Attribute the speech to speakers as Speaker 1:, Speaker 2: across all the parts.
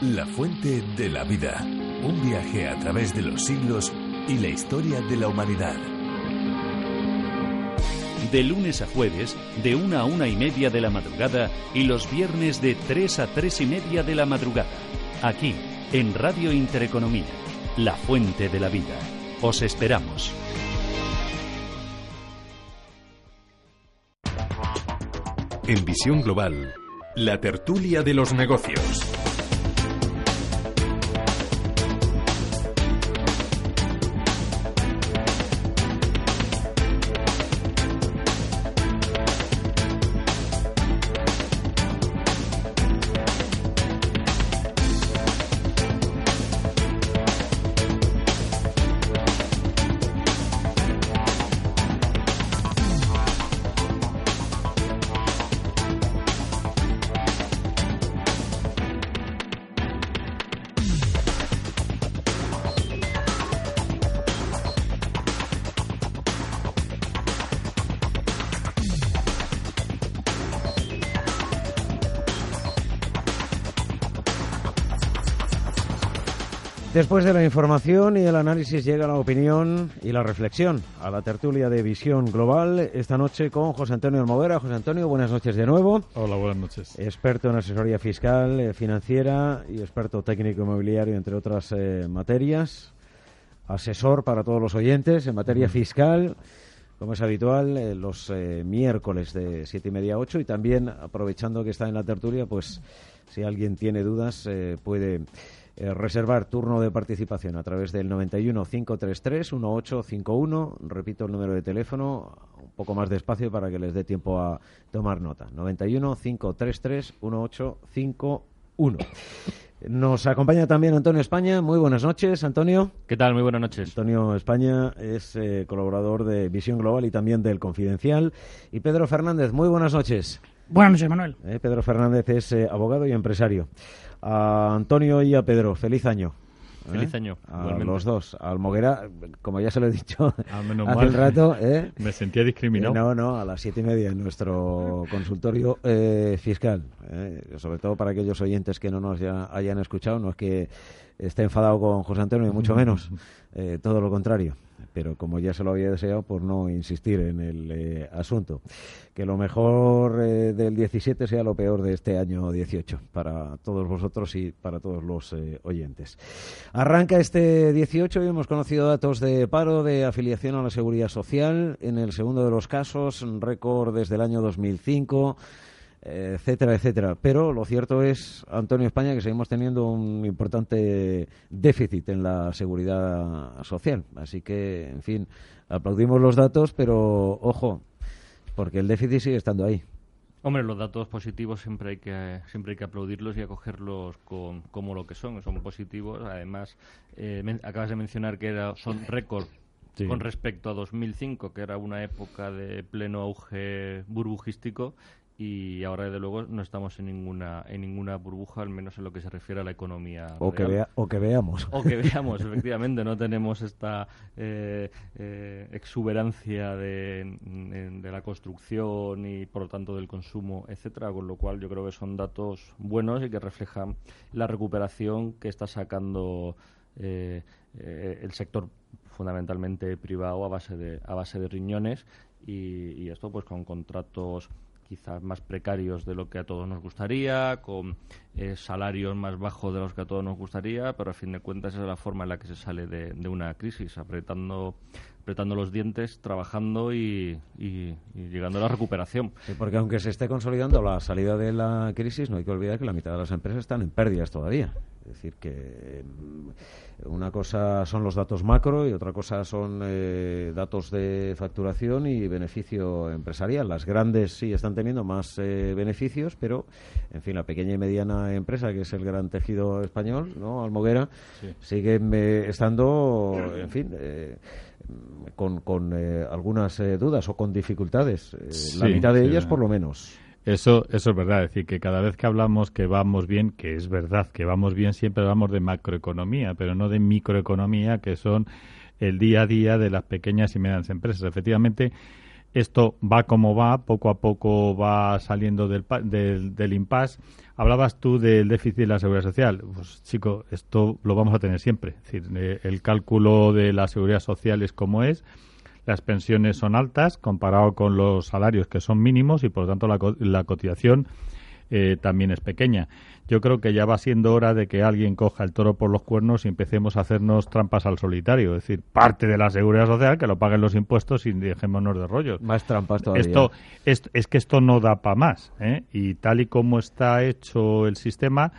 Speaker 1: La fuente de la vida. Un viaje a través de los siglos y la historia de la humanidad.
Speaker 2: De lunes a jueves, de una a una y media de la madrugada y los viernes de 3 a tres y media de la madrugada. Aquí, en Radio Intereconomía, la fuente de la vida. Os esperamos.
Speaker 1: En Visión Global, la tertulia de los negocios.
Speaker 3: Después de la información y el análisis llega la opinión y la reflexión a la tertulia de Visión Global esta noche con José Antonio Almovera. José Antonio, buenas noches de nuevo.
Speaker 4: Hola, buenas noches.
Speaker 3: Experto en asesoría fiscal, eh, financiera y experto técnico inmobiliario, entre otras eh, materias. Asesor para todos los oyentes en materia fiscal, como es habitual, eh, los miércoles de siete y media a ocho y también aprovechando que está en la tertulia, pues si alguien tiene dudas puede eh, reservar turno de participación a través del 91 533 1851. Repito el número de teléfono, un poco más despacio para que les dé tiempo a tomar nota. 91 533 1851. Nos acompaña también Antonio España. Muy buenas noches, Antonio.
Speaker 5: ¿Qué tal? Muy buenas noches.
Speaker 3: Antonio España es eh, colaborador de Visión Global y también del Confidencial. Y Pedro Fernández, muy buenas noches.
Speaker 6: Buenas noches, Manuel.
Speaker 3: Eh, Pedro Fernández es abogado y empresario a Antonio y a Pedro. Feliz año.
Speaker 5: ¿Eh? Feliz año.
Speaker 3: A los dos. A Almoguera, como ya se lo he dicho ah, hace un rato. ¿eh?
Speaker 4: Me sentía discriminado.
Speaker 3: no, no, a las siete y media en nuestro consultorio eh, fiscal. Sobre todo para aquellos oyentes que no nos ya hayan escuchado. No es que esté enfadado con José Antonio, ni mucho menos. todo lo contrario pero como ya se lo había deseado, por no insistir en el eh, asunto. Que lo mejor eh, del 17 sea lo peor de este año 18 para todos vosotros y para todos los eh, oyentes. Arranca este 18 y hemos conocido datos de paro, de afiliación a la seguridad social. En el segundo de los casos, récord desde el año 2005 etcétera, etcétera. Pero lo cierto es, Antonio España, que seguimos teniendo un importante déficit en la seguridad social. Así que, en fin, aplaudimos los datos, pero ojo, porque el déficit sigue estando ahí.
Speaker 5: Hombre, los datos positivos siempre hay que siempre hay que aplaudirlos y acogerlos con, como lo que son, son positivos. Además, eh, acabas de mencionar que era, son récord con respecto a 2005, que era una época de pleno auge burbujístico, y ahora desde luego no estamos en ninguna en ninguna burbuja al menos en lo que se refiere a la economía
Speaker 3: o que vea, o que veamos.
Speaker 5: O que veamos efectivamente no tenemos esta eh, eh, exuberancia de, de, la construcción y por lo tanto del consumo etcétera con lo cual yo creo que son datos buenos y que reflejan la recuperación que está sacando eh, el sector fundamentalmente privado a base de a base de riñones y, y esto pues con contratos quizás más precarios de lo que a todos nos gustaría, con eh, salarios más bajos de los que a todos nos gustaría, pero a fin de cuentas esa es la forma en la que se sale de, una crisis, apretando apretando los dientes, trabajando y, llegando a la recuperación.
Speaker 3: porque aunque se esté consolidando la salida de la crisis, no hay que olvidar que la mitad de las empresas están en pérdidas todavía. Es decir, que mm, una cosa son los datos macro y otra cosa son eh, datos de facturación y beneficio empresarial. Las grandes sí están teniendo más eh, beneficios, pero, en fin, la pequeña y mediana empresa, que es el gran tejido español, ¿no? Almoguera, sigue estando, en fin, con, con algunas dudas o con dificultades. la mitad de ellas, por lo menos.
Speaker 4: Eso, eso es verdad, es decir, que cada vez que hablamos que vamos bien, que es verdad que vamos bien, siempre hablamos de macroeconomía, pero no de microeconomía, que son el día a día de las pequeñas y medianas empresas. Efectivamente, esto va como va, poco a poco va saliendo del, del, del impasse. Hablabas tú del déficit de la seguridad social. Pues, chico, esto lo vamos a tener siempre. Es decir, eh, el cálculo de la seguridad social es como es las pensiones son altas comparado con los salarios que son mínimos y por lo tanto la, cotización eh, también es pequeña. Yo creo que ya va siendo hora de que alguien coja el toro por los cuernos y empecemos a hacernos trampas al solitario. Es decir, parte de la seguridad social que lo paguen los impuestos y dejémonos de rollos.
Speaker 3: Más trampas todavía.
Speaker 4: Esto, es, que esto no da para más. ¿eh? Y tal y como está hecho el sistema,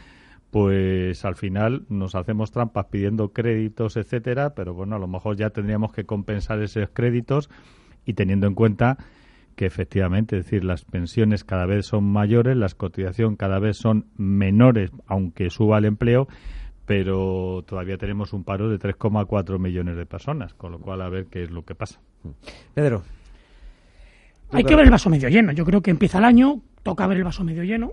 Speaker 4: pues al final nos hacemos trampas pidiendo créditos, etcétera, pero bueno, a lo mejor ya tendríamos que compensar esos créditos y teniendo en cuenta que efectivamente, es decir, las pensiones cada vez son mayores, las cotizaciones cada vez son menores, aunque suba el empleo, pero todavía tenemos un paro de 3,4 millones de personas, con lo cual a ver qué es lo que pasa.
Speaker 3: Pedro.
Speaker 6: Hay que ver el vaso medio lleno. Yo creo que empieza el año, toca ver el vaso medio lleno.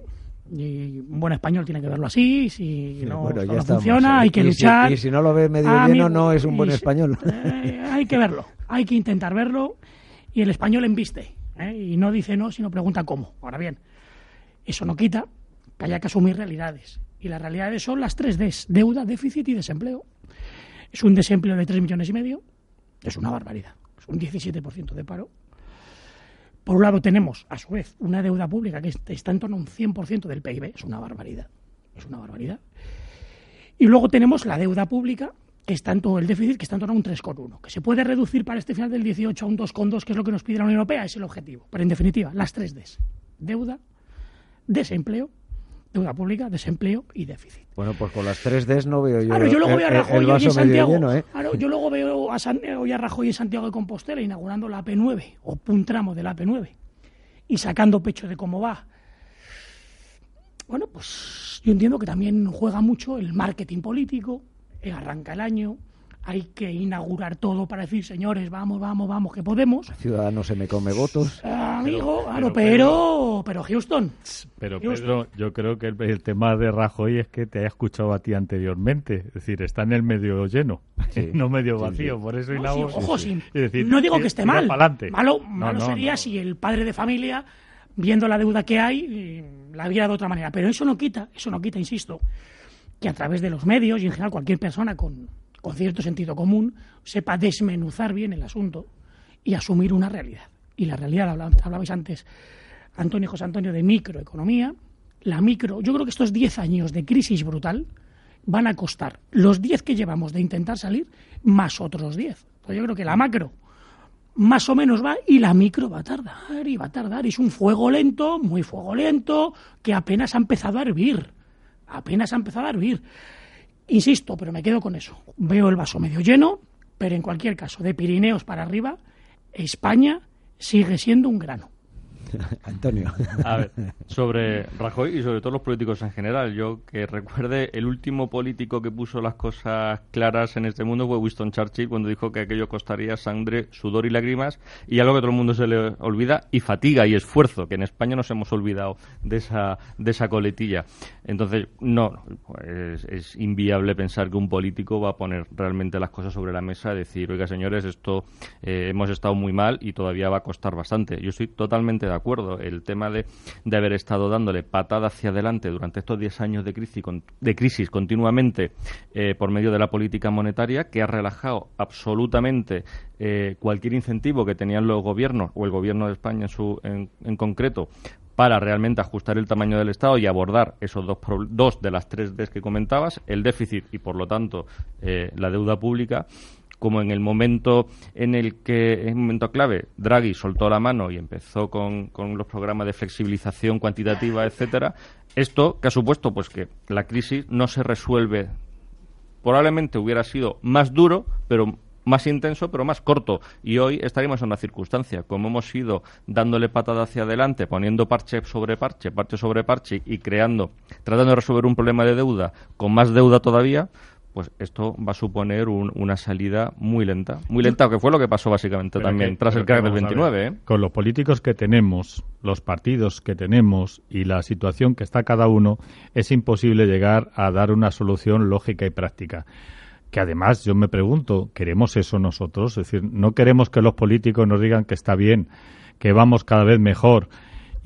Speaker 6: Y un buen español tiene que verlo así, si no, funciona, ¿eh? hay que luchar.
Speaker 3: y si no lo ve medio lleno, no es un buen español.
Speaker 6: Eh, hay que verlo, hay que intentar verlo. Y el español embiste, ¿eh? y no dice no, sino pregunta cómo. Ahora bien, eso no quita que haya que asumir realidades. Y las realidades son las tres Ds, deuda, déficit y desempleo. Es un desempleo de tres millones y medio, es una barbaridad, es un 17% de paro por un lado tenemos, a su vez, una deuda pública que está en torno a un 100% del PIB, es una barbaridad, es una barbaridad. Y luego tenemos la deuda pública, que está en todo el déficit, que está en torno a un 3,1, que se puede reducir para este final del 18 a un 2,2, que es lo que nos pide la Unión Europea, es el objetivo. Pero en definitiva, las tres Ds, deuda, desempleo deuda pública, desempleo y déficit.
Speaker 3: Bueno, pues con las tres Ds no veo yo.
Speaker 6: Claro, yo luego veo a Rajoy y Santiago. ¿eh? Claro, yo luego veo a, a Rajoy y Santiago de Compostela inaugurando la AP9 o un tramo de la AP9 y sacando pecho de cómo va. Bueno, pues yo entiendo que también juega mucho el marketing político, arranca el año, hay que inaugurar todo para decir, señores, vamos, vamos, vamos, que podemos.
Speaker 3: Ciudadano se me come votos.
Speaker 6: amigo, claro, pero, pero, Houston.
Speaker 4: Pero Pedro, yo creo que el, tema de Rajoy es que te haya escuchado a ti anteriormente. Es decir, está en el medio lleno, no medio vacío. Por eso
Speaker 6: no, ojo, sí. no digo que esté mal. Malo, malo sería si el padre de familia, viendo la deuda que hay, la viera de otra manera. Pero eso no quita, eso no quita, insisto, que a través de los medios y en general cualquier persona con con cierto sentido común, sepa desmenuzar bien el asunto y asumir una realidad. Y la realidad, hablabais antes, Antonio José Antonio, de microeconomía. La micro, yo creo que estos 10 años de crisis brutal van a costar los 10 que llevamos de intentar salir, más otros 10. Pues yo creo que la macro más o menos va y la micro va a tardar y va a tardar. Es un fuego lento, muy fuego lento, que apenas ha empezado a hervir. Apenas ha empezado a hervir. Insisto, pero me quedo con eso. Veo el vaso medio lleno, pero en cualquier caso, de Pirineos para arriba, España sigue siendo un grano.
Speaker 3: Antonio.
Speaker 5: A ver, sobre Rajoy y sobre todos los políticos en general. Yo que recuerde, el último político que puso las cosas claras en este mundo fue Winston Churchill cuando dijo que aquello costaría sangre, sudor y lágrimas y algo que todo el mundo se le olvida y fatiga y esfuerzo, que en España nos hemos olvidado de esa, de esa coletilla. Entonces, no, pues, es inviable pensar que un político va a poner realmente las cosas sobre la mesa y decir, oiga señores, esto eh, hemos estado muy mal y todavía va a costar bastante. Yo estoy totalmente de acuerdo. El tema de, de haber estado dándole patada hacia adelante durante estos 10 años de crisis, de crisis continuamente eh, por medio de la política monetaria, que ha relajado absolutamente eh, cualquier incentivo que tenían los gobiernos, o el gobierno de España en, su, en, concreto, para realmente ajustar el tamaño del Estado y abordar esos dos, dos de las tres Ds que comentabas, el déficit y, por lo tanto, eh, la deuda pública como en el momento en el que, en un momento clave, Draghi soltó la mano y empezó con, con los programas de flexibilización cuantitativa, etcétera, esto que ha supuesto pues que la crisis no se resuelve probablemente hubiera sido más duro, pero más intenso, pero más corto. Y hoy estaríamos en una circunstancia, como hemos ido dándole patada hacia adelante, poniendo parche sobre parche, parche sobre parche y creando, tratando de resolver un problema de deuda con más deuda todavía, pues esto va a suponer una salida muy lenta. Muy lenta, que fue lo que pasó básicamente también tras el crack del 29. ¿eh?
Speaker 4: Con los políticos que tenemos, los partidos que tenemos y la situación que está cada uno, es imposible llegar a dar una solución lógica y práctica que además yo me pregunto, ¿queremos eso nosotros? Es decir, no queremos que los políticos nos digan que está bien, que vamos cada vez mejor,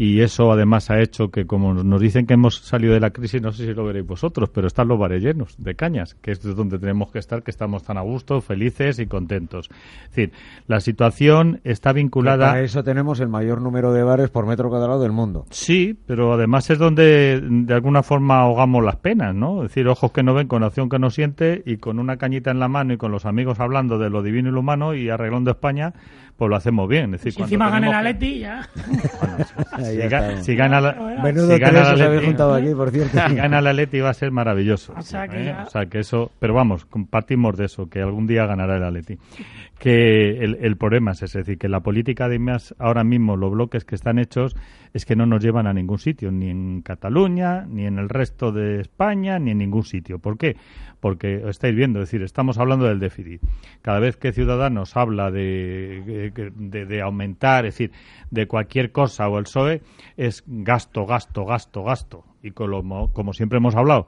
Speaker 4: y eso además ha hecho que, como nos dicen que hemos salido de la crisis, no sé si lo veréis vosotros, pero están los bares llenos de cañas, que es donde tenemos que estar, que estamos tan a gusto, felices y contentos. Es decir, la situación está vinculada.
Speaker 3: a eso tenemos el mayor número de bares por metro cuadrado del mundo.
Speaker 4: Sí, pero además es donde de alguna forma ahogamos las penas, ¿no? Es decir, ojos que no ven, con acción que no siente y con una cañita en la mano y con los amigos hablando de lo divino y lo humano y arreglando España, pues lo hacemos bien. Es decir,
Speaker 6: si encima gana el Atleti, ya.
Speaker 4: si, gana la,
Speaker 3: Menudo si gana la Atleti, juntado aquí, por cierto.
Speaker 4: Si gana la Atleti va a ser maravilloso. O sea, que, ¿eh? o sea, que eso... Pero vamos, compartimos de eso, que algún día ganará el Atleti. Que el, el problema es ese, es decir, que la política de más ahora mismo, los bloques que están hechos, es que no nos llevan a ningún sitio, ni en Cataluña, ni en el resto de España, ni en ningún sitio. ¿Por qué? Porque estáis viendo, es decir, estamos hablando del déficit. Cada vez que Ciudadanos habla de, de, aumentar, es decir, de cualquier cosa o el PSOE, es gasto, gasto, gasto, gasto. Y como, como siempre hemos hablado,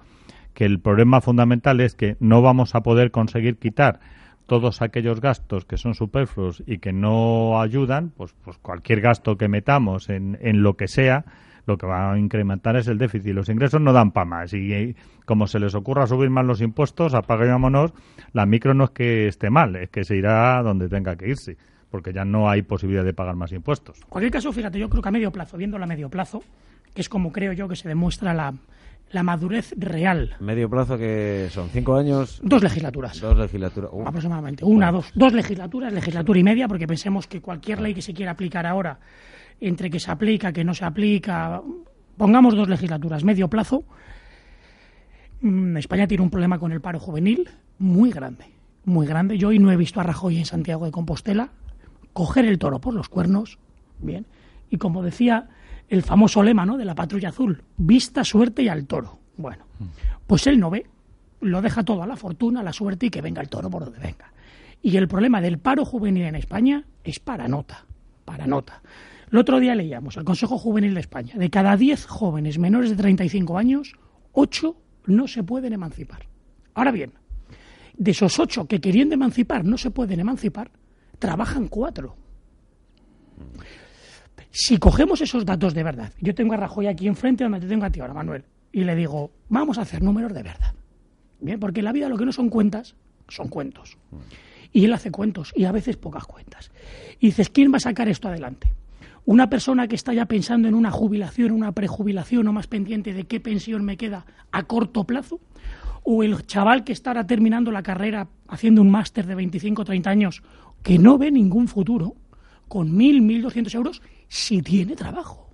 Speaker 4: que el problema fundamental es que no vamos a poder conseguir quitar todos aquellos gastos que son superfluos y que no ayudan, pues, pues cualquier gasto que metamos en, lo que sea, lo que va a incrementar es el déficit. Los ingresos no dan para más. Y, como se les ocurra subir más los impuestos, apaguémonos, la micro no es que esté mal, es que se irá donde tenga que irse, porque ya no hay posibilidad de pagar más impuestos.
Speaker 6: En cualquier caso, fíjate, yo creo que a medio plazo, viéndolo a medio plazo, que es como creo yo que se demuestra la, la madurez real.
Speaker 3: Medio plazo que son cinco años.
Speaker 6: Dos legislaturas.
Speaker 3: Dos legislaturas.
Speaker 6: Uh. Aproximadamente. Una, dos. Dos legislaturas, legislatura y media, porque pensemos que cualquier ley que se quiera aplicar ahora, entre que se aplica, que no se aplica, pongamos dos legislaturas, medio plazo. Mm, España tiene un problema con el paro juvenil muy grande, muy grande. Yo hoy no he visto a Rajoy en Santiago de Compostela coger el toro por los cuernos, bien. Y como decía el famoso lema ¿no? de la patrulla azul, vista, suerte y al toro. Bueno, pues él no ve, lo deja todo a la fortuna, a la suerte y que venga el toro por donde venga. Y el problema del paro juvenil en España es para nota, para nota. El otro día leíamos el Consejo Juvenil de España, de cada 10 jóvenes menores de 35 años, 8 no se pueden emancipar. Ahora bien, de esos 8 que querían emancipar no se pueden emancipar, trabajan 4. Si cogemos esos datos de verdad, yo tengo a Rajoy aquí enfrente donde te tengo a ti ahora, Manuel, y le digo, vamos a hacer números de verdad. Bien, porque en la vida lo que no son cuentas, son cuentos. Y él hace cuentos, y a veces pocas cuentas. Y dices, ¿quién va a sacar esto adelante? Una persona que está ya pensando en una jubilación, una prejubilación o más pendiente de qué pensión me queda a corto plazo, o el chaval que está ahora terminando la carrera haciendo un máster de 25 o 30 años que no ve ningún futuro, con 1.000, 1.200 euros, si tiene trabajo.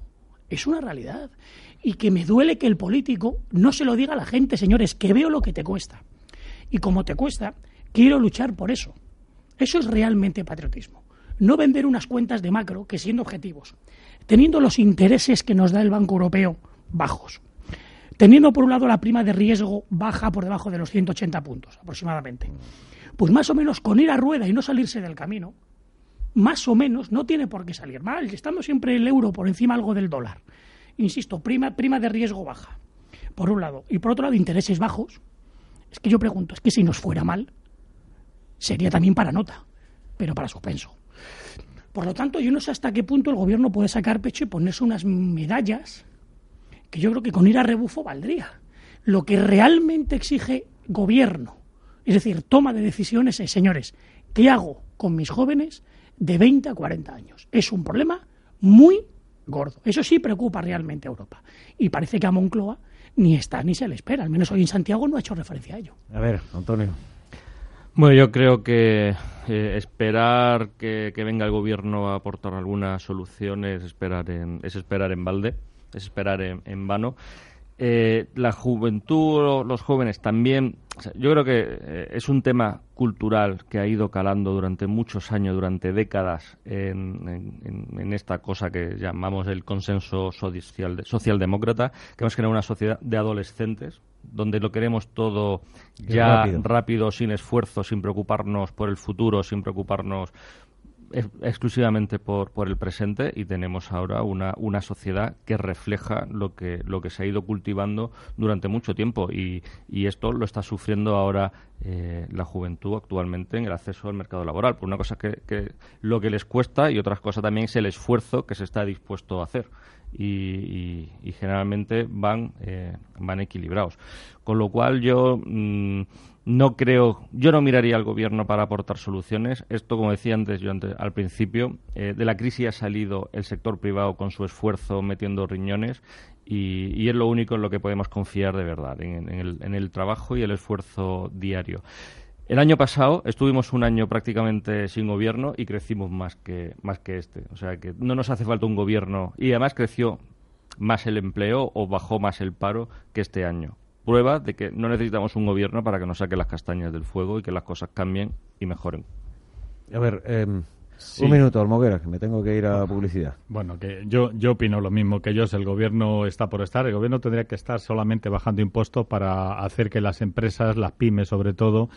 Speaker 6: Es una realidad. Y que me duele que el político no se lo diga a la gente, señores, que veo lo que te cuesta. Y como te cuesta, quiero luchar por eso. Eso es realmente patriotismo. No vender unas cuentas de macro que siendo objetivos, teniendo los intereses que nos da el Banco Europeo bajos, teniendo por un lado la prima de riesgo baja por debajo de los 180 puntos aproximadamente, pues más o menos con ir a rueda y no salirse del camino, más o menos, no tiene por qué salir mal, estando siempre el euro por encima algo del dólar. Insisto, prima, prima de riesgo baja, por un lado, y por otro lado, intereses bajos. Es que yo pregunto, es que si nos fuera mal, sería también para nota, pero para suspenso. Por lo tanto, yo no sé hasta qué punto el gobierno puede sacar pecho y ponerse unas medallas que yo creo que con ir a rebufo valdría. Lo que realmente exige gobierno, es decir, toma de decisiones es, señores, ¿qué hago con mis jóvenes de 20 a 40 años. Es un problema muy gordo. Eso sí preocupa realmente a Europa. Y parece que a Moncloa ni está ni se le espera. Al menos hoy en Santiago no ha hecho referencia a ello.
Speaker 3: A ver, Antonio.
Speaker 5: Bueno, yo creo que eh, esperar que, venga el gobierno a aportar alguna solución es esperar en, es esperar en balde, es esperar en, vano. Eh, la juventud, los jóvenes también, yo creo que eh, es un tema cultural que ha ido calando durante muchos años, durante décadas, en, esta cosa que llamamos el consenso social, socialdemócrata, que hemos creado una sociedad de adolescentes, donde lo queremos todo ya rápido. sin esfuerzo, sin preocuparnos por el futuro, sin preocuparnos exclusivamente por, por el presente y tenemos ahora una, una sociedad que refleja lo que, lo que se ha ido cultivando durante mucho tiempo y, y esto lo está sufriendo ahora eh, la juventud actualmente en el acceso al mercado laboral. Por una cosa que, que lo que les cuesta y otras cosas también es el esfuerzo que se está dispuesto a hacer y, generalmente van, eh, van equilibrados. Con lo cual yo mm, no creo, yo no miraría al gobierno para aportar soluciones. Esto, como decía antes yo antes, al principio, eh, de la crisis ha salido el sector privado con su esfuerzo metiendo riñones y, es lo único en lo que podemos confiar de verdad, en, el, en el trabajo y el esfuerzo diario. El año pasado estuvimos un año prácticamente sin gobierno y crecimos más que, más que este. O sea que no nos hace falta un gobierno. Y además creció más el empleo o bajó más el paro que este año. Prueba de que no necesitamos un gobierno para que nos saque las castañas del fuego y que las cosas cambien y mejoren.
Speaker 3: A ver, em, un minuto, Almoguera, que me tengo que ir a publicidad.
Speaker 4: Bueno, que yo, yo opino lo mismo que ellos. El gobierno está por estar. El gobierno tendría que estar solamente bajando impuestos para hacer que las empresas, las pymes sobre todo,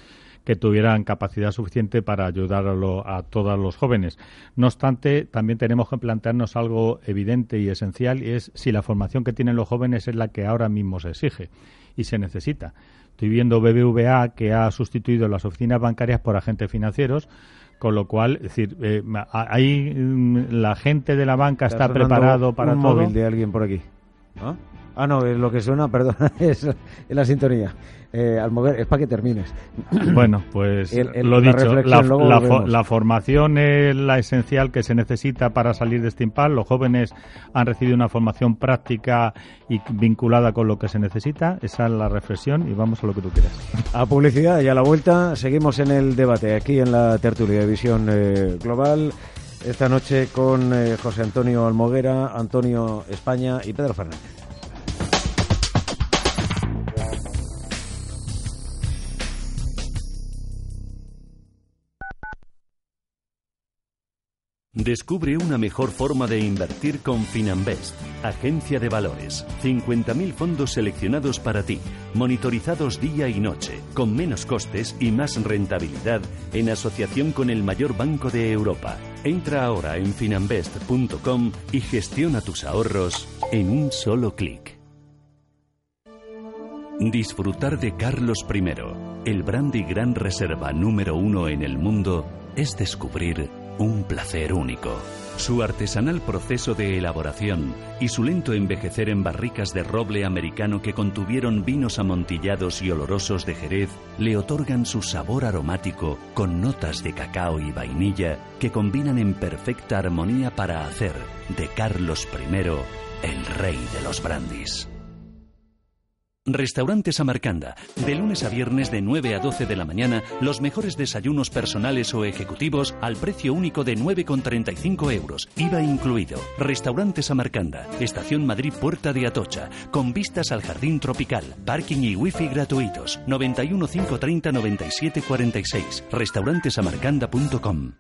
Speaker 4: que tuvieran capacidad suficiente para ayudar a, todos los jóvenes. No obstante, también tenemos que plantearnos algo evidente y esencial y es si la formación que tienen los jóvenes es la que ahora mismo se exige y se necesita. Estoy viendo BBVA que ha sustituido las oficinas bancarias por agentes financieros, con lo cual, es decir, eh, ahí mm, la gente de la banca está preparado para
Speaker 3: un
Speaker 4: todo.
Speaker 3: móvil de alguien por aquí. Ah, no, es lo que suena, perdón, es la sintonía eh, es para que termines.
Speaker 4: Bueno, pues lo dicho, la, formación es la esencial que se necesita para salir de este impasse. Los jóvenes han recibido una formación práctica y vinculada con lo que se necesita. Esa es la reflexión y vamos a lo que tú quieras.
Speaker 3: A publicidad y a la vuelta seguimos en el debate aquí en la tertulia de Visión eh, Global. Esta noche con eh, José Antonio Almoguera, Antonio España y Pedro Fernández.
Speaker 2: Descubre una mejor forma de invertir con Finanbest, agencia de valores. 50.000 fondos seleccionados para ti, monitorizados día y noche, con menos costes y más rentabilidad en asociación con el mayor banco de Europa. Entra ahora en finanbest.com y gestiona tus ahorros en un solo clic. Disfrutar de Carlos I, el brandy gran reserva número uno en el mundo, es descubrir un placer único. Su artesanal proceso de elaboración y su lento envejecer en barricas de roble americano que contuvieron vinos amontillados y olorosos de Jerez le otorgan su sabor aromático con notas de cacao y vainilla que combinan en perfecta armonía para hacer de Carlos I el rey de los brandis. Restaurante Samarcanda. De lunes a viernes de 9 a 12 de la mañana, los mejores desayunos personales o ejecutivos al precio único de 9,35 euros. IVA incluido. Restaurante Samarcanda. Estación Madrid Puerta de Atocha. Con vistas al jardín tropical. Parking y wifi gratuitos. 91 530 97 46. Restaurantesamarcanda.com.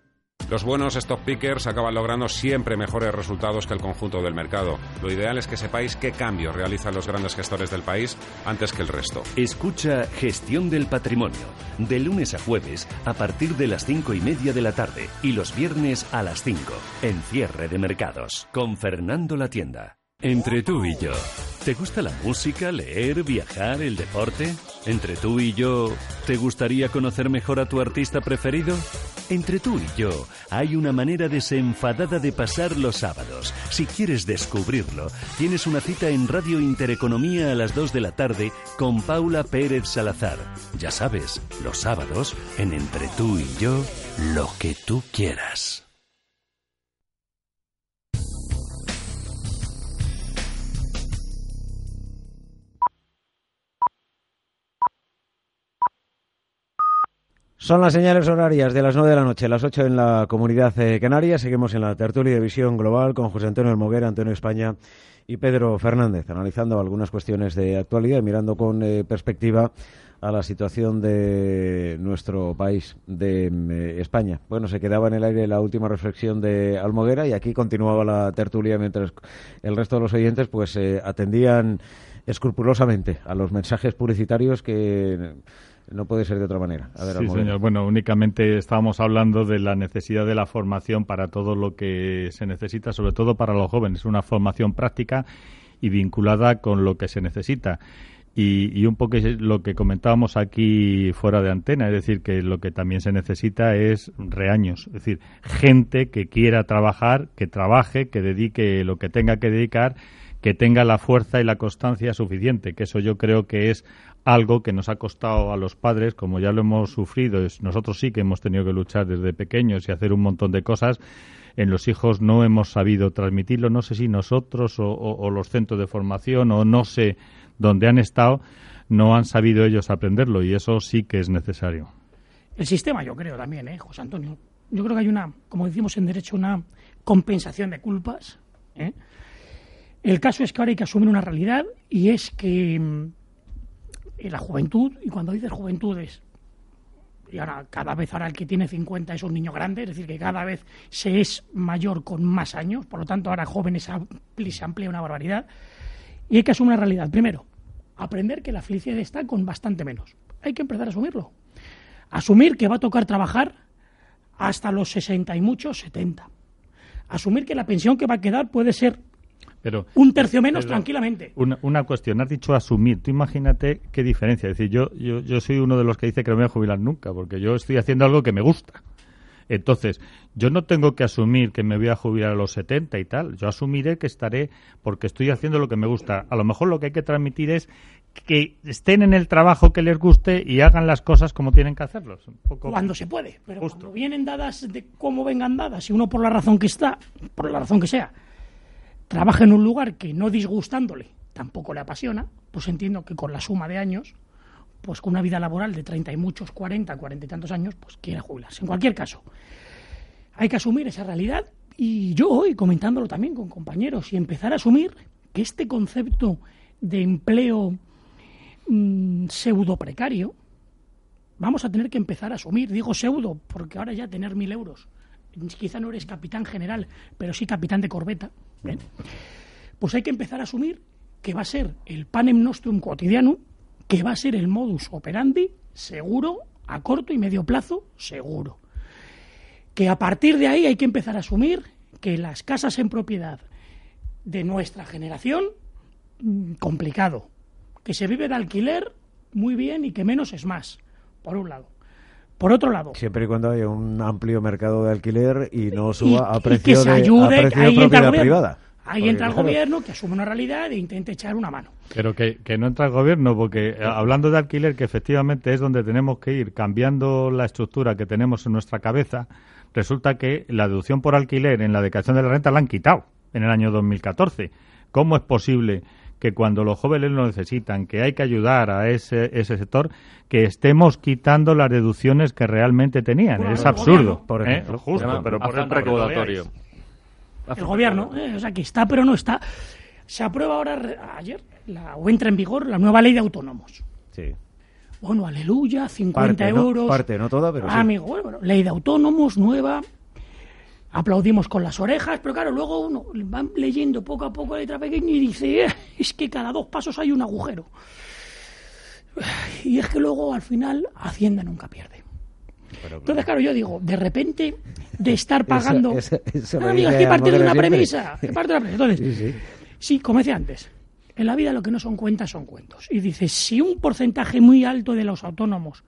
Speaker 7: Los buenos stock pickers acaban logrando siempre mejores resultados que el conjunto del mercado. Lo ideal es que sepáis qué cambios realizan los grandes gestores del país antes que el resto.
Speaker 2: Escucha Gestión del Patrimonio, de lunes a jueves a partir de las cinco y media de la tarde y los viernes a las 5, en cierre de mercados, con Fernando La Tienda. Entre tú y yo, ¿te gusta la música, leer, viajar, el deporte? Entre tú y yo, ¿te gustaría conocer mejor a tu artista preferido? Entre tú y yo, hay una manera desenfadada de pasar los sábados. Si quieres descubrirlo, tienes una cita en Radio Intereconomía a las 2 de la tarde con Paula Pérez Salazar. Ya sabes, los sábados, en Entre tú y yo, lo que tú quieras.
Speaker 3: Son las señales horarias de las 9 de la noche, las 8 en la comunidad eh, canaria. Seguimos en la tertulia de visión global con José Antonio Almoguera, Antonio España y Pedro Fernández, analizando algunas cuestiones de actualidad y mirando con eh, perspectiva a la situación de nuestro país, de eh, España. Bueno, se quedaba en el aire la última reflexión de Almoguera y aquí continuaba la tertulia mientras el resto de los oyentes pues atendían escrupulosamente a los mensajes publicitarios que no puede ser de otra manera.
Speaker 4: sí, señor. Bueno, únicamente estábamos hablando de la necesidad de la formación para todo lo que se necesita, sobre todo para los jóvenes. Una formación práctica y vinculada con lo que se necesita. Y, y, un poco lo que comentábamos aquí fuera de antena, es decir, que lo que también se necesita es reaños, es decir, gente que quiera trabajar, que trabaje, que dedique lo que tenga que dedicar, que tenga la fuerza y la constancia suficiente, que eso yo creo que es algo que nos ha costado a los padres, como ya lo hemos sufrido, nosotros sí que hemos tenido que luchar desde pequeños y hacer un montón de cosas, en los hijos no hemos sabido transmitirlo, no sé si nosotros o, los centros de formación o no sé dónde han estado, no han sabido ellos aprenderlo y eso sí que es necesario.
Speaker 6: El sistema, yo creo también, ¿eh, José Antonio? Yo creo que hay una, como decimos en derecho, una compensación de culpas. ¿eh? El caso es que ahora hay que asumir una realidad y es que mm, la juventud, y cuando dices juventudes, y ahora cada vez ahora el que tiene 50 es un niño grande, es decir, que cada vez se es mayor con más años, por lo tanto ahora jóvenes se amplía una barbaridad, y hay que asumir una realidad. Primero, aprender que la felicidad está con bastante menos. Hay que empezar a asumirlo. Asumir que va a tocar trabajar hasta los 60 y muchos 70. Asumir que la pensión que va a quedar puede ser pero, un tercio menos tranquilamente.
Speaker 4: Una, cuestión, has dicho asumir. Tú imagínate qué diferencia. Es decir, yo, yo, yo soy uno de los que dice que no me voy a jubilar nunca, porque yo estoy haciendo algo que me gusta. Entonces, yo no tengo que asumir que me voy a jubilar a los 70 y tal. Yo asumiré que estaré porque estoy haciendo lo que me gusta. A lo mejor lo que hay que transmitir es que estén en el trabajo que les guste y hagan las cosas como tienen que hacerlos.
Speaker 6: Cuando se puede, pero cuando vienen dadas de cómo vengan dadas, y uno por la razón que está, por la razón que sea, trabaja en un lugar que no disgustándole tampoco le apasiona, pues entiendo que con la suma de años, pues con una vida laboral de 30 y muchos, 40, 40 y tantos años, pues quiera jubilarse. En cualquier caso, hay que asumir esa realidad y yo hoy comentándolo también con compañeros y empezar a asumir que este concepto de empleo mm, pseudo precario, vamos a tener que empezar a asumir, digo pseudo, porque ahora ya tener mil euros, quizá no eres capitán general, pero sí capitán de corbeta, pues hay que empezar a asumir que va a ser el panem nostrum cotidiano, que va a ser el modus operandi seguro, a corto y medio plazo, seguro. Que a partir de ahí hay que empezar a asumir que las casas en propiedad de nuestra generación, mm, complicado. Que se vive de alquiler, muy bien, y que menos es más, por un lado. Por otro lado.
Speaker 3: Siempre y cuando haya un amplio mercado de alquiler y no suba a precio, de, propiedad privada.
Speaker 6: Ahí entra el gobierno que asume una realidad e intente echar una mano.
Speaker 4: Pero que, no entra el gobierno, porque eh, hablando de alquiler, que efectivamente es donde tenemos que ir cambiando la estructura que tenemos en nuestra cabeza, resulta que la deducción por alquiler en la declaración de la renta la han quitado en el año 2014. ¿Cómo es posible que cuando los jóvenes lo necesitan, que hay que ayudar a ese, ese sector, que estemos quitando las deducciones que realmente tenían. es absurdo.
Speaker 5: Por ¿eh? Justo, pero por el recaudatorio.
Speaker 6: El gobierno, eh, o sea, que está pero no está. Se aprueba ahora, ayer, la, o entra en vigor la nueva ley de autónomos.
Speaker 3: Sí.
Speaker 6: Bueno, aleluya, 50 euros.
Speaker 3: parte, no toda, pero.
Speaker 6: amigo, bueno, ley de autónomos nueva, aplaudimos con las orejas, pero claro, luego uno va leyendo poco a poco la letra pequeña y dice, eh, es que cada dos pasos hay un agujero. Y es que luego al final Hacienda nunca pierde. Entonces, claro, yo digo, de repente, de estar pagando... Eso, aquí parte de una premisa. Parte de una premisa. Entonces, sí, como decía antes, en la vida lo que no son cuentas son cuentos. Y dice, si un porcentaje muy alto de los autónomos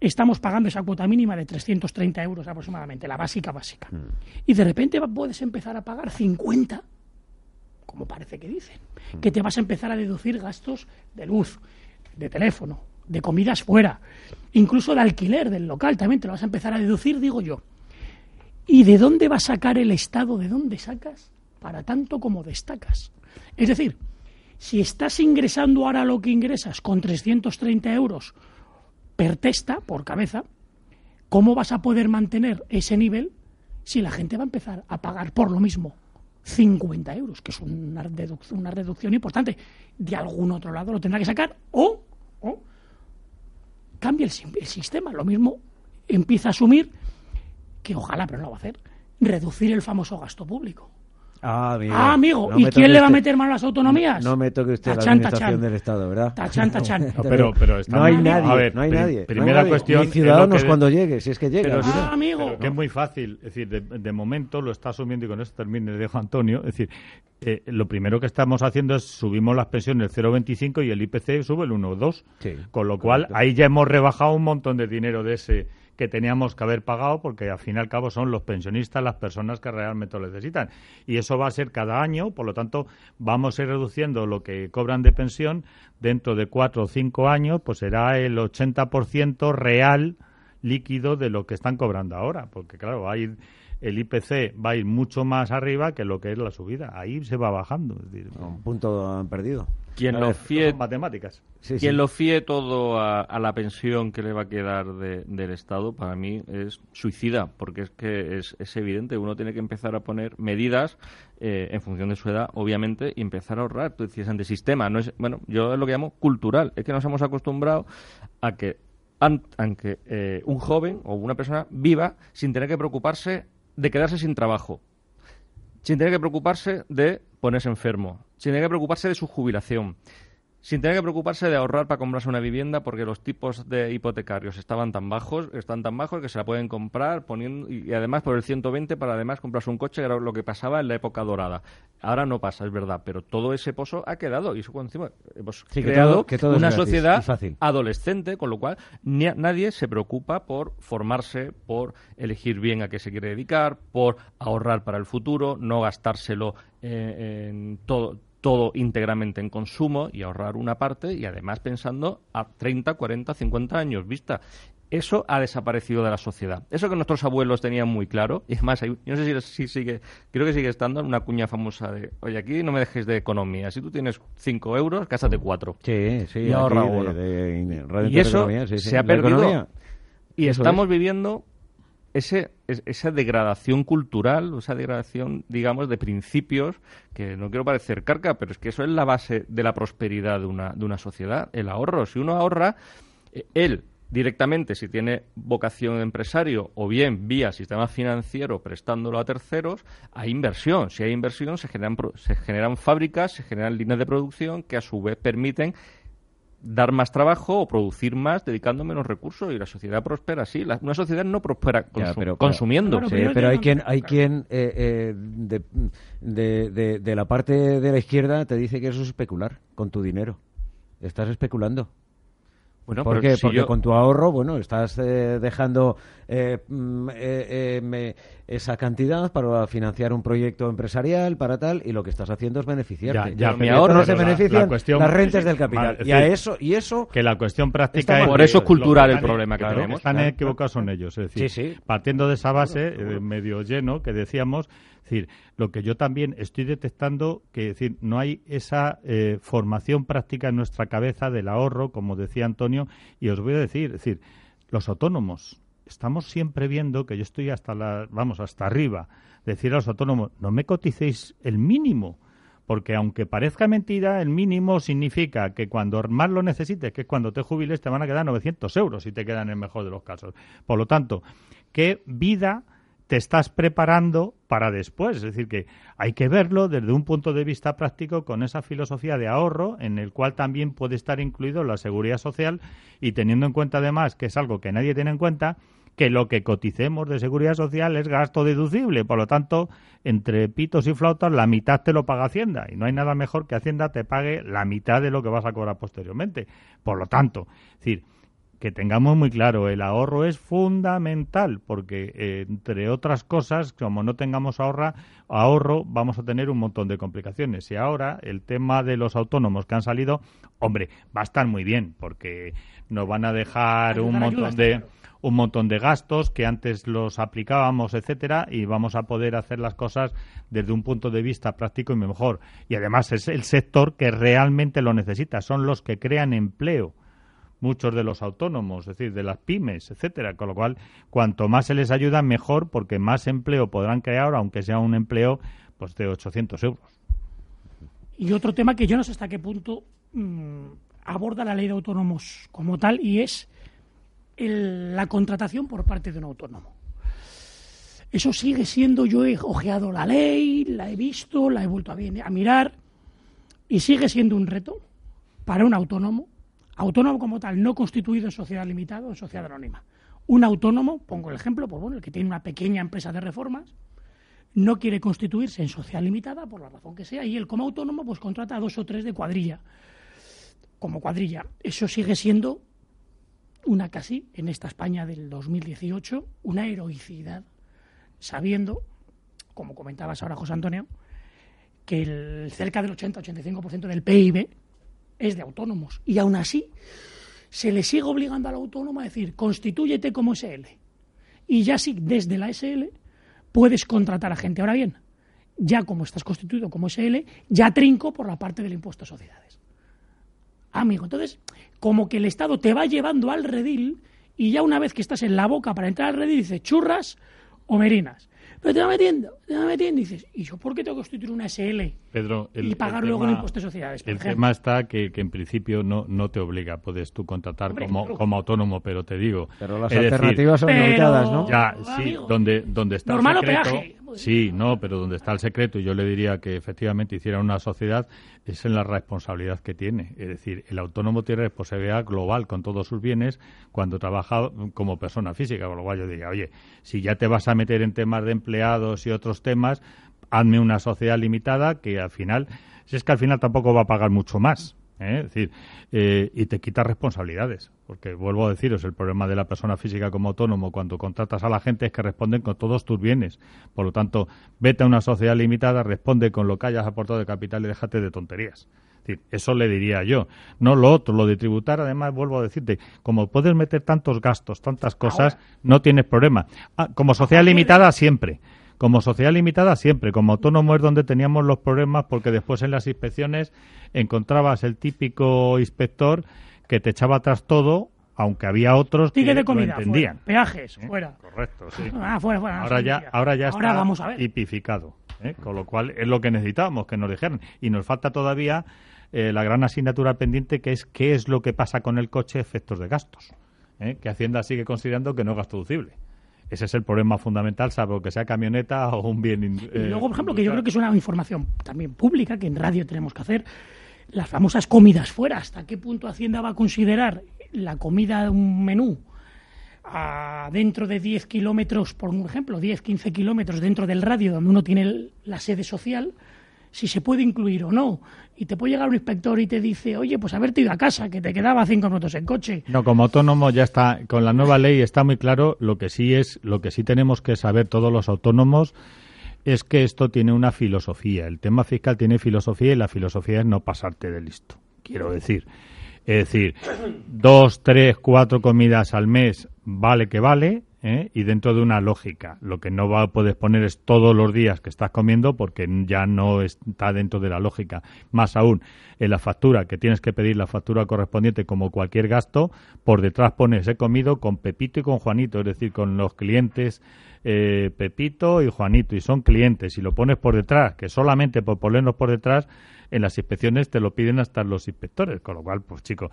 Speaker 6: estamos pagando esa cuota mínima de 330 euros aproximadamente, la básica básica. Mm. Y de repente puedes empezar a pagar 50, como parece que dicen, mm. que te vas a empezar a deducir gastos de luz, de teléfono, de comidas fuera, incluso de alquiler del local, también te lo vas a empezar a deducir, digo yo. ¿Y de dónde va a sacar el Estado? ¿De dónde sacas? Para tanto como destacas. Es decir, si estás ingresando ahora lo que ingresas con 330 euros per testa, por cabeza, ¿cómo vas a poder mantener ese nivel si la gente va a empezar a pagar por lo mismo 50 euros, que es una, reducción, una reducción importante? De algún otro lado lo tendrá que sacar o, o cambia el, el sistema. Lo mismo empieza a asumir que ojalá, pero no lo va a hacer, reducir el famoso gasto público.
Speaker 3: Ah, amigo.
Speaker 6: Ah, amigo. ¿Y quién le va a meter mano a las autonomías?
Speaker 3: No me toque usted la administración del Estado, ¿verdad?
Speaker 6: Tachan, tachan.
Speaker 4: No, pero, pero
Speaker 3: no hay nadie. A ver, no hay nadie.
Speaker 4: Primera cuestión.
Speaker 3: Ni ciudadanos cuando llegue, si es que llega.
Speaker 6: Pero, ah, amigo.
Speaker 4: que es muy fácil. Es decir, de, momento lo está asumiendo y con esto termine, le dejo a Antonio. Es decir, eh, lo primero que estamos haciendo es subimos las pensiones 0,25 y el IPC sube el 1,2. Sí, con lo cual, ahí ya hemos rebajado un montón de dinero de ese que teníamos que haber pagado porque al fin y al cabo son los pensionistas las personas que realmente lo necesitan. Y eso va a ser cada año, por lo tanto vamos a ir reduciendo lo que cobran de pensión dentro de cuatro o cinco años, pues será el 80% real líquido de lo que están cobrando ahora, porque claro, hay el IPC va a ir mucho más arriba que lo que es la subida. Ahí se va bajando.
Speaker 3: un punto perdido.
Speaker 5: Quien lo fíe
Speaker 4: matemáticas.
Speaker 5: Quien lo fíe todo a, la pensión que le va a quedar del Estado para mí es suicida porque es que es, evidente. Uno tiene que empezar a poner medidas eh, en función de su edad obviamente y empezar a ahorrar. Tú decías antes sistema no es bueno yo es lo que llamo cultural. Es que nos hemos acostumbrado a que aunque eh, un joven o una persona viva sin tener que preocuparse de quedarse sin trabajo sin tener que preocuparse de ponerse enfermo, sin tener que preocuparse de su jubilación, sin tener que preocuparse de ahorrar para comprarse una vivienda porque los tipos de hipotecarios estaban tan bajos, están tan bajos que se la pueden comprar poniendo y además por el 120 para además comprarse un coche, era lo que pasaba en la época dorada. Ahora no pasa, es verdad, pero todo ese pozo ha quedado y eso encima hemos creado una sociedad adolescente, con lo cual nadie se preocupa por formarse, por elegir bien a qué se quiere dedicar, por ahorrar para el futuro, no gastárselo eh, en todo todo íntegramente en consumo y ahorrar una parte y además pensando a 30, 40, 50 años vista. Eso ha desaparecido de la sociedad. Eso que nuestros abuelos tenían muy claro, y además, yo no sé si, sigue, creo que sigue estando en una cuña famosa de, oye, aquí no me dejes de economía, si tú tienes 5 euros, gástate 4.
Speaker 3: Sí, sí,
Speaker 5: y ahorra uno. y eso se ha perdido. Y estamos viviendo ese, esa degradación cultural, esa degradación, digamos, de principios, que no quiero parecer carca, pero es que eso es la base de la prosperidad de una, de una sociedad, el ahorro. Si uno ahorra, eh, él directamente, si tiene vocación de empresario o bien vía sistema financiero prestándolo a terceros, hay inversión. Si hay inversión, se generan, se generan fábricas, se generan líneas de producción que a su vez permiten dar más trabajo o producir más dedicando menos recursos y la sociedad prospera así. una sociedad no prospera consumiendo.
Speaker 3: sí, pero hay quien, hay quien eh, eh, de, de, de, la parte de la izquierda te dice que eso es especular con tu dinero. Estás especulando. Bueno, ¿Por qué? Porque con tu ahorro, bueno, estás eh, dejando eh, mm, eh, esa cantidad para financiar un proyecto empresarial, para tal, y lo que estás haciendo es beneficiarte.
Speaker 4: Ya, mi ahorro no se benefician
Speaker 3: las rentas del capital. y a eso, y eso...
Speaker 4: Que la cuestión práctica...
Speaker 5: Es, por eso es cultural el problema que tenemos.
Speaker 4: Están equivocados son ellos. Es decir, partiendo de esa base, medio lleno, que decíamos decir, lo que yo también estoy detectando que decir, no hay esa eh, formación práctica en nuestra cabeza del ahorro, como decía Antonio, y os voy a decir, decir, los autónomos, estamos siempre viendo que yo estoy hasta la, vamos, hasta arriba, decir a los autónomos, no me coticéis el mínimo, porque aunque parezca mentira, el mínimo significa que cuando más lo necesites, que es cuando te jubiles, te van a quedar 900 euros y te quedan en el mejor de los casos. Por lo tanto, ¿qué vida te estás preparando para después. Es decir, que hay que verlo desde un punto de vista práctico con esa filosofía de ahorro en el cual también puede estar incluido la seguridad social y teniendo en cuenta además que es algo que nadie tiene en cuenta que lo que coticemos de seguridad social es gasto deducible. Por lo tanto, entre pitos y flautas, la mitad te lo paga Hacienda. Y no hay nada mejor que Hacienda te pague la mitad de lo que vas a cobrar posteriormente. Por lo tanto, es decir, que tengamos muy claro, el ahorro es fundamental porque, eh, entre otras cosas, como no tengamos ahorra, ahorro, vamos a tener un montón de complicaciones. Y ahora el tema de los autónomos que han salido, hombre, va a estar muy bien porque nos van a dejar un montón de un montón de gastos que antes los aplicábamos, etcétera, y vamos a poder hacer las cosas desde un punto de vista práctico y mejor. Y además es el sector que realmente lo necesita, son los que crean empleo muchos de los autónomos, es decir, de las pymes, etcétera. Con lo cual, cuanto más se les ayuda, mejor, porque más empleo podrán crear, aunque sea un empleo pues de 800 euros.
Speaker 6: Y otro tema que yo no sé hasta qué punto mm, aborda la ley de autónomos como tal, y es la contratación por parte de un autónomo. Eso sigue siendo, yo he ojeado la ley, la he visto, la he vuelto a mirar, y sigue siendo un reto para un autónomo, autónomo como tal, no constituido en sociedad limitada o en sociedad anónima. Un autónomo, pongo el ejemplo, pues bueno, el que tiene una pequeña empresa de reformas, no quiere constituirse en sociedad limitada, por la razón que sea, y él como autónomo pues contrata a dos o tres de cuadrilla, como cuadrilla. Eso sigue siendo una casi, en esta España del 2018, una heroicidad, sabiendo, como comentabas ahora José Antonio, que el, cerca del 80-85% del PIB es de autónomos. Y aún así, se le sigue obligando al autónomo a decir, constitúyete como SL. Y ya sí, desde la SL puedes contratar a gente. Ahora bien, ya como estás constituido como SL, ya trinco por la parte del impuesto a sociedades. Amigo, entonces, como que el Estado te va llevando al redil y ya una vez que estás en la boca para entrar al redil, dice churras o merinas. Pero te va metiendo, te va metiendo y dices, ¿y yo por qué tengo que constituir una SL
Speaker 4: Pedro,
Speaker 6: y pagar luego el impuesto de sociedades?
Speaker 4: el tema está que, que, en principio no, no te obliga, puedes tú contratar como, como autónomo, pero te digo.
Speaker 3: Pero las alternativas son limitadas, ¿no?
Speaker 4: Ya, sí, donde, donde está el secreto. Sí, no, pero donde está el secreto, y yo le diría que efectivamente hiciera una sociedad, es en la responsabilidad que tiene. Es decir, el autónomo tiene responsabilidad global con todos sus bienes cuando trabaja como persona física, con lo cual yo diría, oye, si ya te vas a meter en temas de empleados y otros temas, hazme una sociedad limitada que al final, si es que al final tampoco va a pagar mucho más. ¿Eh? Es decir, eh, y te quita responsabilidades. Porque vuelvo a deciros, el problema de la persona física como autónomo cuando contratas a la gente es que responden con todos tus bienes. Por lo tanto, vete a una sociedad limitada, responde con lo que hayas aportado de capital y déjate de tonterías. Es decir, eso le diría yo. No lo otro, lo de tributar, además, vuelvo a decirte, como puedes meter tantos gastos, tantas cosas, no tienes problema. Ah, como sociedad limitada, siempre. Como sociedad limitada siempre, como autónomo es donde teníamos los problemas porque después en las inspecciones encontrabas el típico inspector que te echaba atrás todo, aunque había otros que
Speaker 6: de comida,
Speaker 4: lo entendían.
Speaker 6: Peajes, ¿Eh? fuera.
Speaker 4: Correcto, sí.
Speaker 6: Ah, fuera, fuera.
Speaker 4: Ahora ya, ahora ya está vamos tipificado. ¿eh? Con lo cual es lo que necesitábamos, que nos dijeran. Y nos falta todavía eh, la gran asignatura pendiente que es qué es lo que pasa con el coche efectos de gastos. Que Hacienda sigue considerando que no es gasto deducible. Ese es el problema fundamental, salvo que sea camioneta o un bien.
Speaker 6: y luego, por ejemplo, que yo creo que es una información también pública que en radio tenemos que hacer, las famosas comidas fuera. ¿Hasta qué punto Hacienda va a considerar la comida de un menú a dentro de 10 kilómetros, por ejemplo, 10, 15 kilómetros dentro del radio donde uno tiene la sede social? Si se puede incluir o no. Y te puede llegar un inspector y te dice, oye, pues haberte ido a casa, que te quedaba cinco minutos en coche.
Speaker 4: No, como autónomo ya está, con la nueva ley está muy claro lo que sí es, lo que sí tenemos que saber todos los autónomos es que esto tiene una filosofía. El tema fiscal tiene filosofía y la filosofía es no pasarte de listo. Quiero decir, es decir, dos, tres, cuatro comidas al mes vale que vale, ¿eh? y dentro de una lógica. Lo que no va, puedes poner es todos los días que estás comiendo porque ya no está dentro de la lógica. Más aún, en la factura, que tienes que pedir la factura correspondiente como cualquier gasto, por detrás pones he comido con Pepito y con Juanito, es decir, con los clientes eh, Pepito y Juanito, y son clientes, y lo pones por detrás, que solamente por ponerlos por detrás, en las inspecciones te lo piden hasta los inspectores, con lo cual, pues chicos,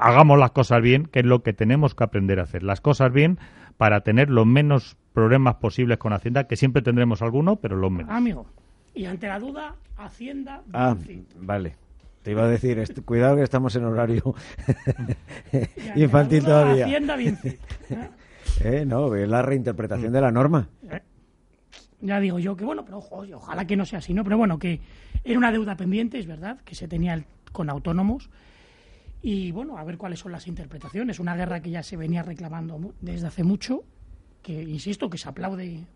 Speaker 4: hagamos las cosas bien, que es lo que tenemos que aprender a hacer. Las cosas bien para tener los menos problemas posibles con Hacienda, que siempre tendremos alguno, pero los menos.
Speaker 6: Amigo, y ante la duda, Hacienda...
Speaker 3: Ah, vale. Te iba a decir, cuidado que estamos en horario infantil todavía.
Speaker 6: Hacienda bien
Speaker 3: ¿Eh? No, es la reinterpretación de la norma. Eh,
Speaker 6: ya digo yo que, bueno, pero ojo, ojalá que no sea así, ¿no? Pero bueno, que era una deuda pendiente, es verdad, que se tenía con autónomos. Y bueno, a ver cuáles son las interpretaciones. Una guerra que ya se venía reclamando desde hace mucho, que insisto, que se aplaude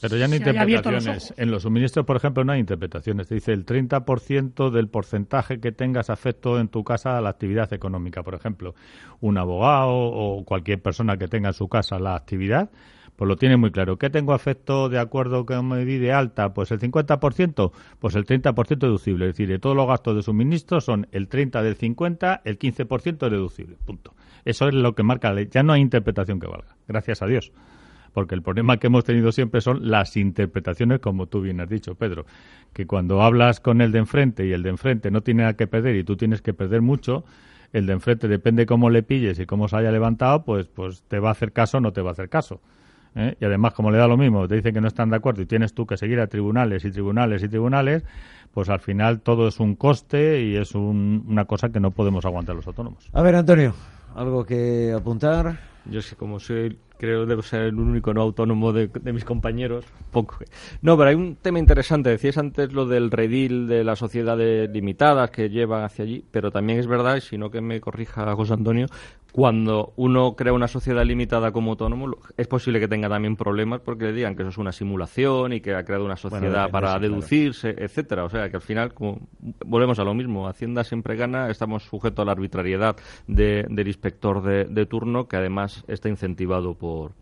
Speaker 4: pero ya no hay interpretaciones. En los suministros, por ejemplo, no hay interpretaciones. Te dice el 30% del porcentaje que tengas afecto en tu casa a la actividad económica. Por ejemplo, un abogado o cualquier persona que tenga en su casa la actividad, pues lo tiene muy claro. ¿Qué tengo afecto de acuerdo con mi de alta? Pues el 50%, pues el 30% deducible. Es decir, de todos los gastos de suministro son el 30 del 50, el 15% deducible. Punto. Eso es lo que marca la ley. Ya no hay interpretación que valga. Gracias a Dios. Porque el problema que hemos tenido siempre son las interpretaciones, como tú bien has dicho, Pedro. Que cuando hablas con el de enfrente y el de enfrente no tiene nada que perder y tú tienes que perder mucho, el de enfrente depende cómo le pilles y cómo se haya levantado, pues, pues te va a hacer caso o no te va a hacer caso. ¿eh? y además como le da lo mismo, te dicen que no están de acuerdo y tienes tú que seguir a tribunales y tribunales y tribunales, pues al final todo es un coste y es una cosa que no podemos aguantar los autónomos.
Speaker 3: A ver, Antonio, algo que apuntar.
Speaker 5: Yo sé, como soy creo debo ser el único no autónomo de, mis compañeros. Poco. No, pero hay un tema interesante. Decías antes lo del redil de las sociedades limitadas que llevan hacia allí, pero también es verdad, y si no que me corrija José Antonio, cuando uno crea una sociedad limitada como autónomo, es posible que tenga también problemas porque le digan que eso es una simulación y que ha creado una sociedad para deducirse, etcétera. O sea, que al final, como volvemos a lo mismo, Hacienda siempre gana, estamos sujetos a la arbitrariedad del inspector de, de turno, que además está incentivado por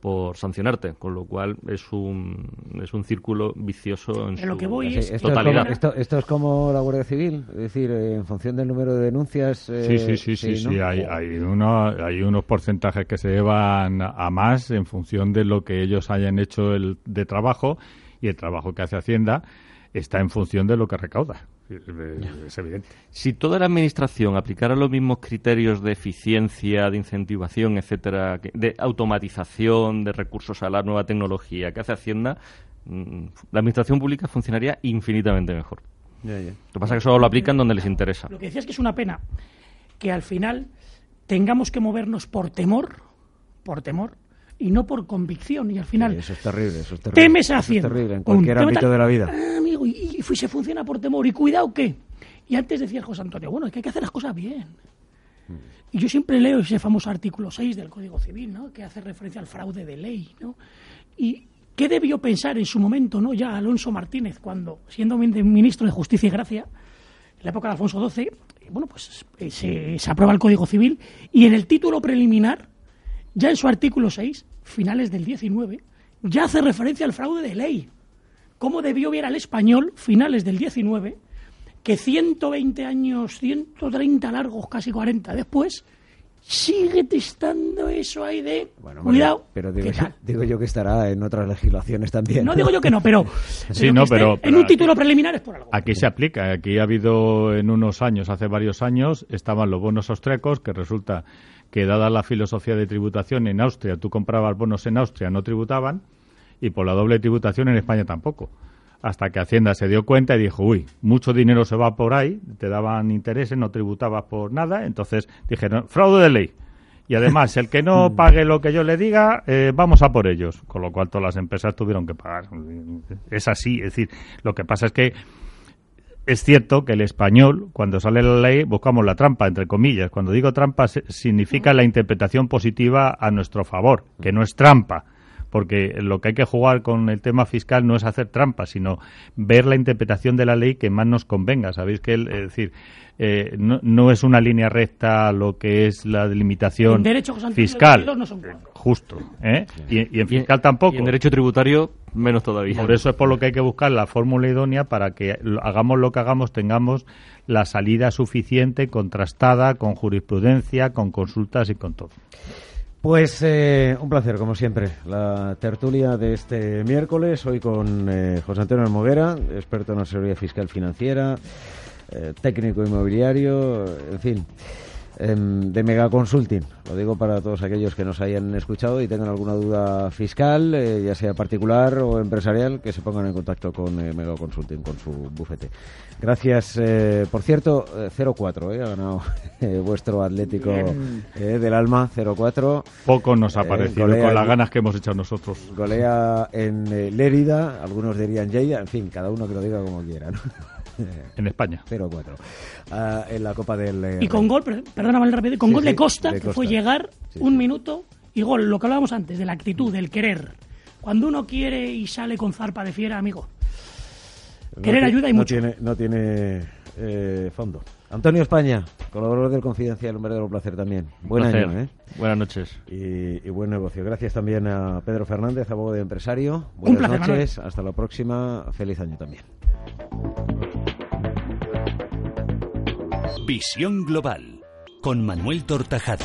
Speaker 5: por, sancionarte, con lo cual es un, es un círculo vicioso en,
Speaker 6: lo que voy
Speaker 3: esto totalidad. Es como, esto, es como la Guardia Civil, es decir, eh, en función del número de denuncias.
Speaker 4: sí, sí, sí, sí, sí, Hay, hay, uno, hay unos porcentajes que se llevan a más en función de lo que ellos hayan hecho el, de trabajo y el trabajo que hace Hacienda está en función de lo que recauda. Es evidente.
Speaker 5: Si toda la administración aplicara los mismos criterios de eficiencia, de incentivación, etcétera, de automatización de recursos a la nueva tecnología que hace Hacienda, mm, la administración pública funcionaría infinitamente mejor. Lo que pasa es que solo lo aplican donde les interesa.
Speaker 6: Lo que decía es que es una pena que al final tengamos que movernos por temor, por temor, y no por convicción. Y al final.
Speaker 3: eso es terrible, eso es terrible.
Speaker 6: Temes
Speaker 3: a
Speaker 6: Hacienda.
Speaker 3: es terrible, en cualquier ámbito de la vida.
Speaker 6: Ah, amigo, y, y, se funciona por temor. Y cuidado que. Y antes decía José Antonio, bueno, es que hay que hacer las cosas bien. Y yo siempre leo ese famoso artículo 6 del Código Civil, ¿no? Que hace referencia al fraude de ley, ¿no? Y qué debió pensar en su momento, ¿no? Ya Alonso Martínez, cuando, siendo ministro de Justicia y Gracia, en la época de Alfonso XII, bueno, pues eh, se, se aprueba el Código Civil y en el título preliminar ya en su artículo 6, finales del 19, ya hace referencia al fraude de ley. ¿Cómo debió ver al español, finales del 19, que 120 años, 130 largos, casi 40 después, sigue testando eso ahí de cuidado.
Speaker 3: Pero digo yo, que estará en otras legislaciones también.
Speaker 6: No digo yo que no, pero,
Speaker 4: sí, no, pero,
Speaker 6: en un título preliminar es por algo.
Speaker 4: Aquí se aplica. Aquí ha habido en unos años, hace varios años, estaban los bonos austrecos que resulta que dada la filosofía de tributación en Austria, tú comprabas bonos en Austria, no tributaban, y por la doble tributación en España tampoco. Hasta que Hacienda se dio cuenta y dijo, uy, mucho dinero se va por ahí, te daban intereses, no tributabas por nada, entonces dijeron, fraude de ley. Y además, el que no pague lo que yo le diga, eh, vamos a por ellos. Con lo cual todas las empresas tuvieron que pagar. Es así, es decir, lo que pasa es que es cierto que el español, cuando sale la ley, buscamos la trampa, entre comillas. Cuando digo trampa, significa la interpretación positiva a nuestro favor, que no es trampa. Porque lo que hay que jugar con el tema fiscal no es hacer trampa, sino ver la interpretación de la ley que más nos convenga. Sabéis que, es decir, eh, no, es una línea recta lo que es la delimitación fiscal. Justo. ¿eh? Y, en fiscal tampoco.
Speaker 5: Y en derecho tributario menos todavía.
Speaker 4: Por eso es por lo que hay que buscar la fórmula idónea para que hagamos lo que hagamos, tengamos la salida suficiente, contrastada, con jurisprudencia, con consultas y con todo.
Speaker 3: Pues eh, un placer, como siempre, la tertulia de este miércoles, hoy con José Antonio Almoguera, experto en asesoría fiscal financiera, eh, técnico inmobiliario, en fin, de Mega Consulting. Lo digo para todos aquellos que nos hayan escuchado y tengan alguna duda fiscal, eh, ya sea particular o empresarial, que se pongan en contacto con eh, Mega Consulting, con su bufete. Gracias, por cierto, 0-4, ha ganado vuestro Atlético del Alma, 0-4.
Speaker 4: Poco nos ha parecido con las ganas que hemos echado nosotros.
Speaker 3: Golea en Lérida, algunos dirían Lleida, en fin, cada uno que lo diga como quiera. ¿no?
Speaker 4: en España.
Speaker 3: 0-4. Ah, en la Copa del.
Speaker 6: Eh, y con gol, perdóname el rápido, con gol de Costa, que fue llegar un minuto y gol, lo que hablábamos antes, de la actitud, del querer. Cuando uno quiere y sale con zarpa de fiera, amigo. querer ayuda y
Speaker 3: no
Speaker 6: mucho.
Speaker 3: Tiene, no tiene eh, fondo. Antonio España, colaborador del Confidencial, un verdadero placer también. Buen año, ¿eh?
Speaker 5: Buenas noches.
Speaker 3: Y, buen negocio. Gracias también a Pedro Fernández, abogado de empresario. Buenas noches, hasta la próxima. Feliz año también.
Speaker 2: Visión Global con Manuel Tortajada.